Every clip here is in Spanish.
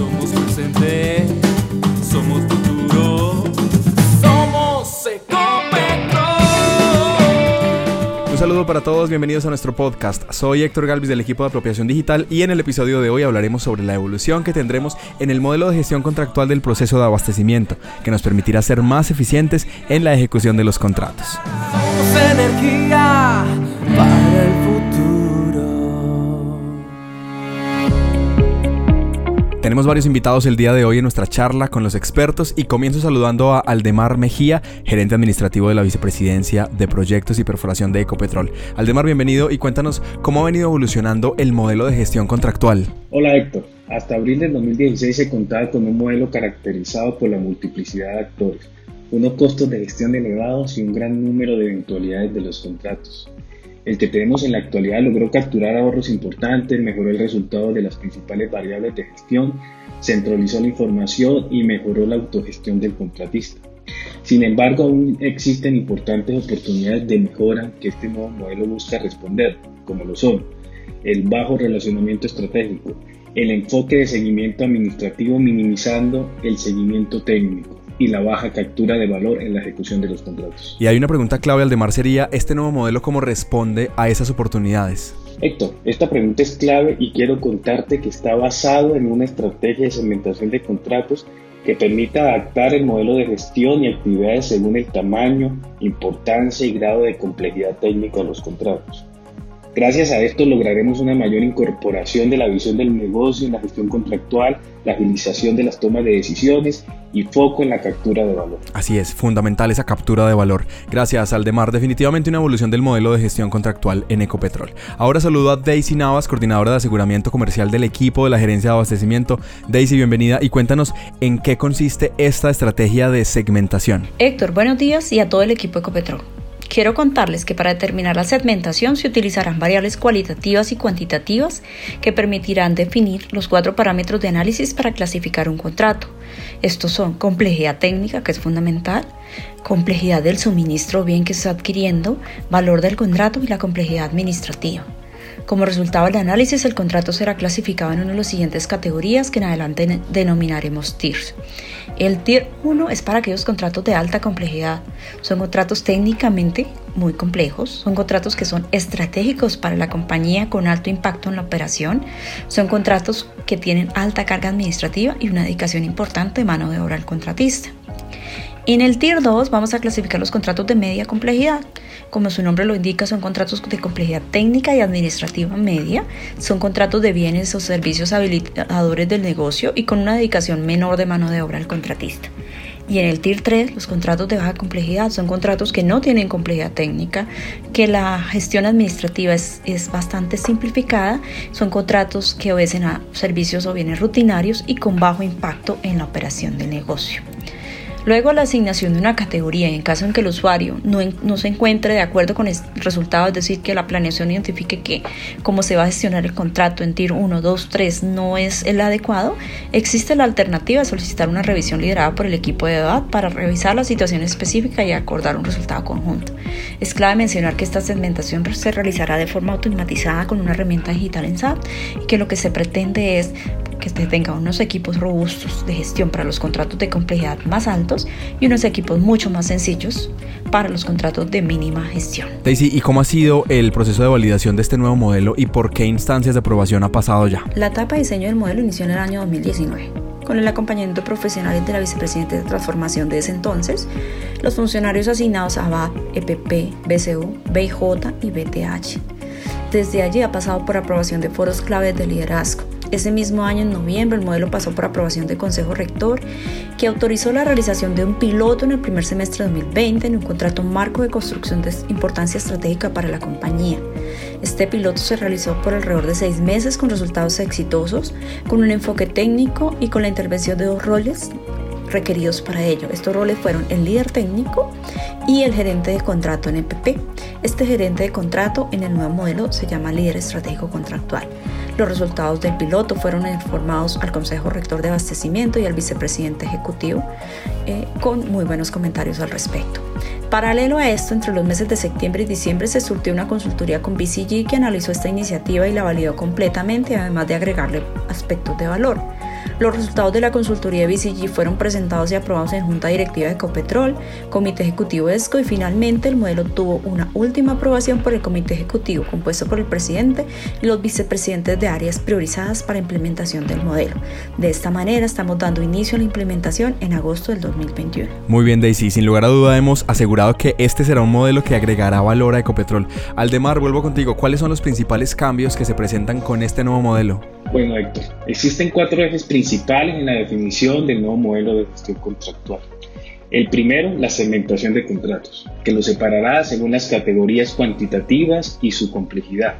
Somos presente, somos futuro, somos Ecopetrol. Un saludo para todos, bienvenidos a nuestro podcast. Soy Héctor Galvis del equipo de apropiación digital y en el episodio de hoy hablaremos sobre la evolución que tendremos en el modelo de gestión contractual del proceso de abastecimiento, que nos permitirá ser más eficientes en la ejecución de los contratos. Somos energía para el Tenemos varios invitados el día de hoy en nuestra charla con los expertos y comienzo saludando a Aldemar Mejía, gerente administrativo de la Vicepresidencia de Proyectos y Perforación de Ecopetrol. Aldemar, bienvenido y cuéntanos cómo ha venido evolucionando el modelo de gestión contractual. Hola Héctor, hasta abril del 2016 se contaba con un modelo caracterizado por la multiplicidad de actores, unos costos de gestión elevados y un gran número de eventualidades de los contratos. El que tenemos en la actualidad logró capturar ahorros importantes, mejoró el resultado de las principales variables de gestión, centralizó la información y mejoró la autogestión del contratista. Sin embargo, aún existen importantes oportunidades de mejora que este nuevo modelo busca responder, como lo son el bajo relacionamiento estratégico, el enfoque de seguimiento administrativo minimizando el seguimiento técnico, y la baja captura de valor en la ejecución de los contratos. Y hay una pregunta clave, Aldemar, sería, ¿este nuevo modelo cómo responde a esas oportunidades? Héctor, esta pregunta es clave y quiero contarte que está basado en una estrategia de segmentación de contratos que permita adaptar el modelo de gestión y actividades según el tamaño, importancia y grado de complejidad técnica de los contratos. Gracias a esto lograremos una mayor incorporación de la visión del negocio en la gestión contractual, la agilización de las tomas de decisiones y foco en la captura de valor. Así es, fundamental esa captura de valor. Gracias, Aldemar. Definitivamente una evolución del modelo de gestión contractual en Ecopetrol. Ahora saludo a Daisy Navas, coordinadora de aseguramiento comercial del equipo de la gerencia de abastecimiento. Daisy, bienvenida y cuéntanos en qué consiste esta estrategia de segmentación. Héctor, buenos días y a todo el equipo Ecopetrol. Quiero contarles que para determinar la segmentación se utilizarán variables cualitativas y cuantitativas que permitirán definir los cuatro parámetros de análisis para clasificar un contrato. Estos son complejidad técnica, que es fundamental, complejidad del suministro bien que se está adquiriendo, valor del contrato y la complejidad administrativa. Como resultado del análisis, el contrato será clasificado en una de las siguientes categorías que en adelante denominaremos TIRs. El Tier 1 es para aquellos contratos de alta complejidad. Son contratos técnicamente muy complejos, son contratos que son estratégicos para la compañía con alto impacto en la operación, son contratos que tienen alta carga administrativa y una dedicación importante de mano de obra al contratista. En el Tier 2 vamos a clasificar los contratos de media complejidad. Como su nombre lo indica, son contratos de complejidad técnica y administrativa media. Son contratos de bienes o servicios habilitadores del negocio y con una dedicación menor de mano de obra al contratista. Y en el Tier 3, los contratos de baja complejidad son contratos que no tienen complejidad técnica, que la gestión administrativa es, es, bastante simplificada, son contratos que obedecen a servicios o bienes rutinarios y con bajo impacto en la operación del negocio. Luego la asignación de una categoría en caso en que el usuario no, no, se encuentre de acuerdo con el resultado, es decir, que la planeación identifique que cómo se va a gestionar el contrato en TIR 1, 2, 3 no es el adecuado, existe la alternativa de solicitar una revisión liderada por el equipo de edad para revisar la situación específica y acordar un resultado conjunto. Es clave mencionar que esta segmentación se realizará de forma automatizada con una herramienta digital en SAP y que lo que se pretende es que se tenga unos equipos robustos de gestión para los contratos de complejidad más altos y unos equipos mucho más sencillos para los contratos de mínima gestión. Daisy, ¿y cómo ha sido el proceso de validación de este nuevo modelo y por qué instancias de aprobación ha pasado ya? La etapa de diseño del modelo inició en el año 2019 con el acompañamiento profesional de la vicepresidenta de transformación de ese entonces, los funcionarios asignados a BAT, EPP, BCU, BIJ y BTH. Desde allí ha pasado por aprobación de foros claves de liderazgo, ese mismo año, en noviembre, el modelo pasó por aprobación del Consejo Rector, que autorizó la realización de un piloto en el primer semestre de 2020 en un contrato marco de construcción de importancia estratégica para la compañía. Este piloto se realizó por alrededor de seis meses con resultados exitosos, con un enfoque técnico y con la intervención de dos roles requeridos para ello. Estos roles fueron el líder técnico y el gerente de contrato en EPP. Este gerente de contrato en el nuevo modelo se llama líder estratégico contractual. Los resultados del piloto fueron informados al Consejo Rector de Abastecimiento y al vicepresidente ejecutivo eh, con muy buenos comentarios al respecto. Paralelo a esto, entre los meses de septiembre y diciembre se surtió una consultoría con BCG que analizó esta iniciativa y la validó completamente, además de agregarle aspectos de valor. Los resultados de la consultoría de BCG fueron presentados y aprobados en Junta Directiva de Ecopetrol, Comité Ejecutivo de ESCO y finalmente el modelo tuvo una última aprobación por el Comité Ejecutivo compuesto por el presidente y los vicepresidentes de áreas priorizadas para implementación del modelo. De esta manera estamos dando inicio a la implementación en agosto del 2021. Muy bien Daisy, sin lugar a duda hemos asegurado que este será un modelo que agregará valor a Ecopetrol. Aldemar, vuelvo contigo, ¿cuáles son los principales cambios que se presentan con este nuevo modelo? Bueno, Héctor, existen cuatro ejes principales en la definición del nuevo modelo de gestión contractual. El primero, la segmentación de contratos, que lo separará según las categorías cuantitativas y su complejidad.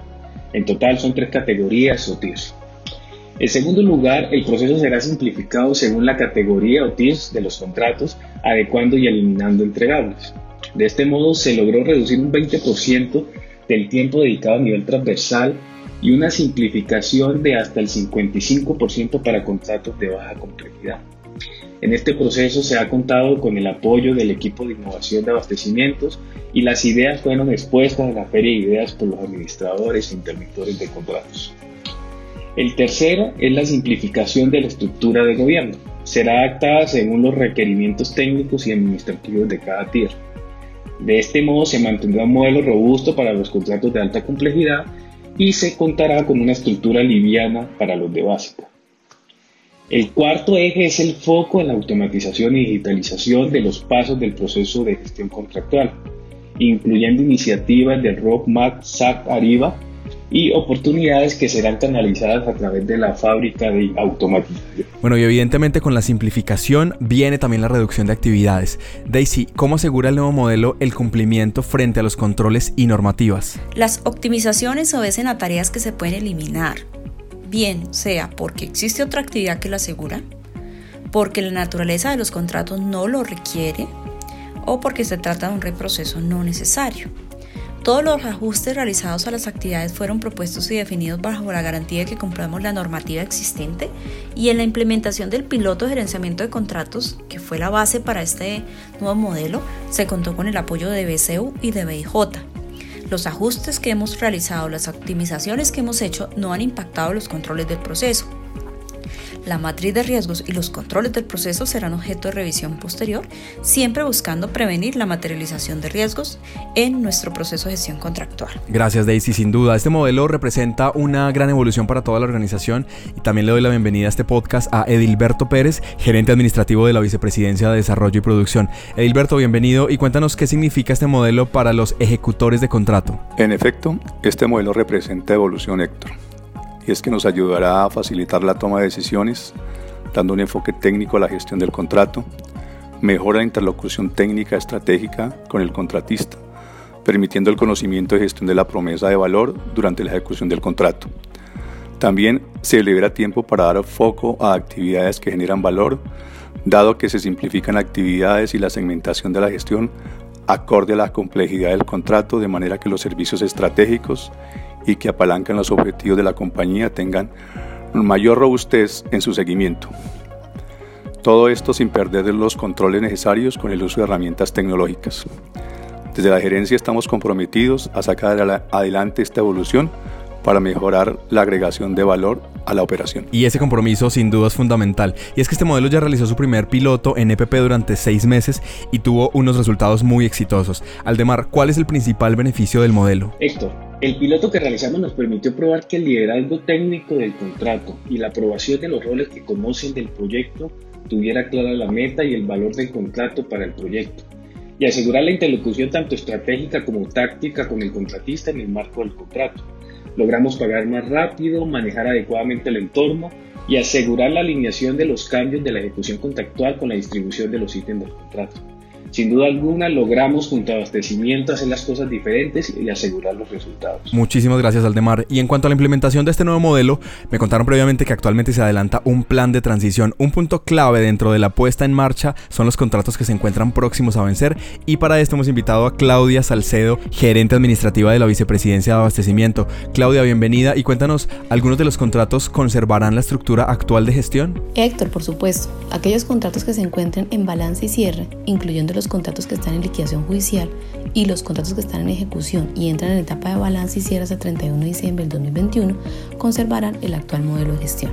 En total son tres categorías o tiers. En segundo lugar, el proceso será simplificado según la categoría o tiers de los contratos, adecuando y eliminando entregables. De este modo se logró reducir un 20% del tiempo dedicado a nivel transversal y una simplificación de hasta el 55% para contratos de baja complejidad. En este proceso se ha contado con el apoyo del equipo de innovación de abastecimientos y las ideas fueron expuestas en la feria de ideas por los administradores e interventores de contratos. El tercero es la simplificación de la estructura de gobierno. Será adaptada según los requerimientos técnicos y administrativos de cada tierra. De este modo se mantendrá un modelo robusto para los contratos de alta complejidad y se contará con una estructura liviana para los de básica. El cuarto eje es el foco en la automatización y digitalización de los pasos del proceso de gestión contractual, incluyendo iniciativas del Roadmap SAC Arriba y oportunidades que serán canalizadas a través de la fábrica de automatización. Bueno, y evidentemente con la simplificación viene también la reducción de actividades. Daisy, ¿cómo asegura el nuevo modelo el cumplimiento frente a los controles y normativas? Las optimizaciones obedecen a tareas que se pueden eliminar, bien sea porque existe otra actividad que lo asegura, porque la naturaleza de los contratos no lo requiere o porque se trata de un reproceso no necesario. Todos los ajustes realizados a las actividades fueron propuestos y definidos bajo la garantía de que cumplamos la normativa existente y en la implementación del piloto de gerenciamiento de contratos, que fue la base para este nuevo modelo, se contó con el apoyo de BCU y de BIJ. Los ajustes que hemos realizado, las optimizaciones que hemos hecho no han impactado los controles del proceso. La matriz de riesgos y los controles del proceso serán objeto de revisión posterior, siempre buscando prevenir la materialización de riesgos en nuestro proceso de gestión contractual. Gracias Daisy, sin duda. Este modelo representa una gran evolución para toda la organización y también le doy la bienvenida a este podcast a Edilberto Pérez, gerente administrativo de la Vicepresidencia de Desarrollo y Producción. Edilberto, bienvenido y cuéntanos qué significa este modelo para los ejecutores de contrato. En efecto, este modelo representa evolución, Héctor y es que nos ayudará a facilitar la toma de decisiones, dando un enfoque técnico a la gestión del contrato, mejora la interlocución técnica estratégica con el contratista, permitiendo el conocimiento y gestión de la promesa de valor durante la ejecución del contrato. También se libera tiempo para dar foco a actividades que generan valor, dado que se simplifican actividades y la segmentación de la gestión acorde a la complejidad del contrato de manera que los servicios estratégicos y que apalancan los objetivos de la compañía tengan mayor robustez en su seguimiento. Todo esto sin perder los controles necesarios con el uso de herramientas tecnológicas. Desde la gerencia estamos comprometidos a sacar adelante esta evolución para mejorar la agregación de valor a la operación. Y ese compromiso sin duda es fundamental. Y es que este modelo ya realizó su primer piloto en EPP durante seis meses y tuvo unos resultados muy exitosos. Aldemar, ¿cuál es el principal beneficio del modelo? Héctor, el piloto que realizamos nos permitió probar que el liderazgo técnico del contrato y la aprobación de los roles que conocen del proyecto tuviera clara la meta y el valor del contrato para el proyecto y asegurar la interlocución tanto estratégica como táctica con el contratista en el marco del contrato logramos pagar más rápido, manejar adecuadamente el entorno y asegurar la alineación de los cambios de la ejecución contractual con la distribución de los ítems del contrato. Sin duda alguna logramos junto a abastecimiento hacer las cosas diferentes y asegurar los resultados. Muchísimas gracias Aldemar. Y en cuanto a la implementación de este nuevo modelo, me contaron previamente que actualmente se adelanta un plan de transición. Un punto clave dentro de la puesta en marcha son los contratos que se encuentran próximos a vencer y para esto hemos invitado a Claudia Salcedo, gerente administrativa de la Vicepresidencia de Abastecimiento. Claudia, bienvenida y cuéntanos, ¿algunos de los contratos conservarán la estructura actual de gestión? Héctor, por supuesto. Aquellos contratos que se encuentren en balance y cierre, incluyendo los los contratos que están en liquidación judicial y los contratos que están en ejecución y entran en etapa de balance y cierre hasta 31 de diciembre del 2021 conservarán el actual modelo de gestión.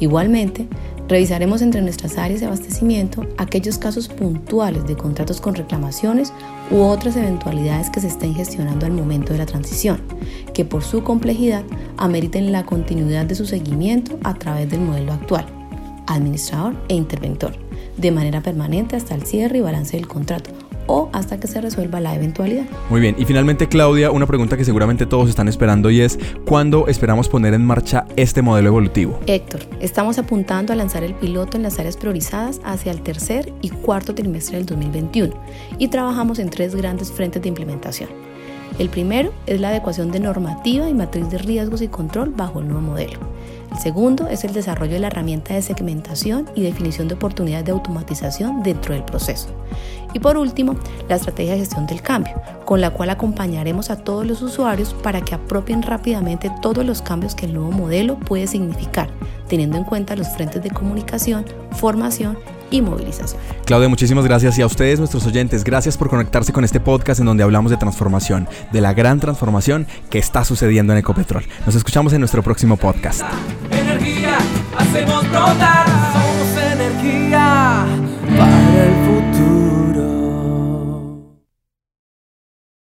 Igualmente, Revisaremos entre nuestras áreas de abastecimiento aquellos casos puntuales de contratos con reclamaciones u otras eventualidades que se estén gestionando al momento de la transición, que por su complejidad ameriten la continuidad de su seguimiento a través del modelo actual, administrador e interventor, de manera permanente hasta el cierre y balance del contrato o hasta que se resuelva la eventualidad. Muy bien, y finalmente Claudia, una pregunta que seguramente todos están esperando y es, ¿cuándo esperamos poner en marcha este modelo evolutivo? Héctor, estamos apuntando a lanzar el piloto en las áreas priorizadas hacia el tercer y cuarto trimestre del 2021 y trabajamos en tres grandes frentes de implementación. El primero es la adecuación de normativa y matriz de riesgos y control bajo el nuevo modelo. El segundo es el desarrollo de la herramienta de segmentación y definición de oportunidades de automatización dentro del proceso. Y por último, la estrategia de gestión del cambio, con la cual acompañaremos a todos los usuarios para que apropien rápidamente todos los cambios que el nuevo modelo puede significar, teniendo en cuenta los frentes de comunicación, formación y movilización. Claudia, muchísimas gracias y a ustedes, nuestros oyentes, gracias por conectarse con este podcast en donde hablamos de transformación, de la gran transformación que está sucediendo en Ecopetrol. Nos escuchamos en nuestro próximo podcast. Energía, hacemos brotar.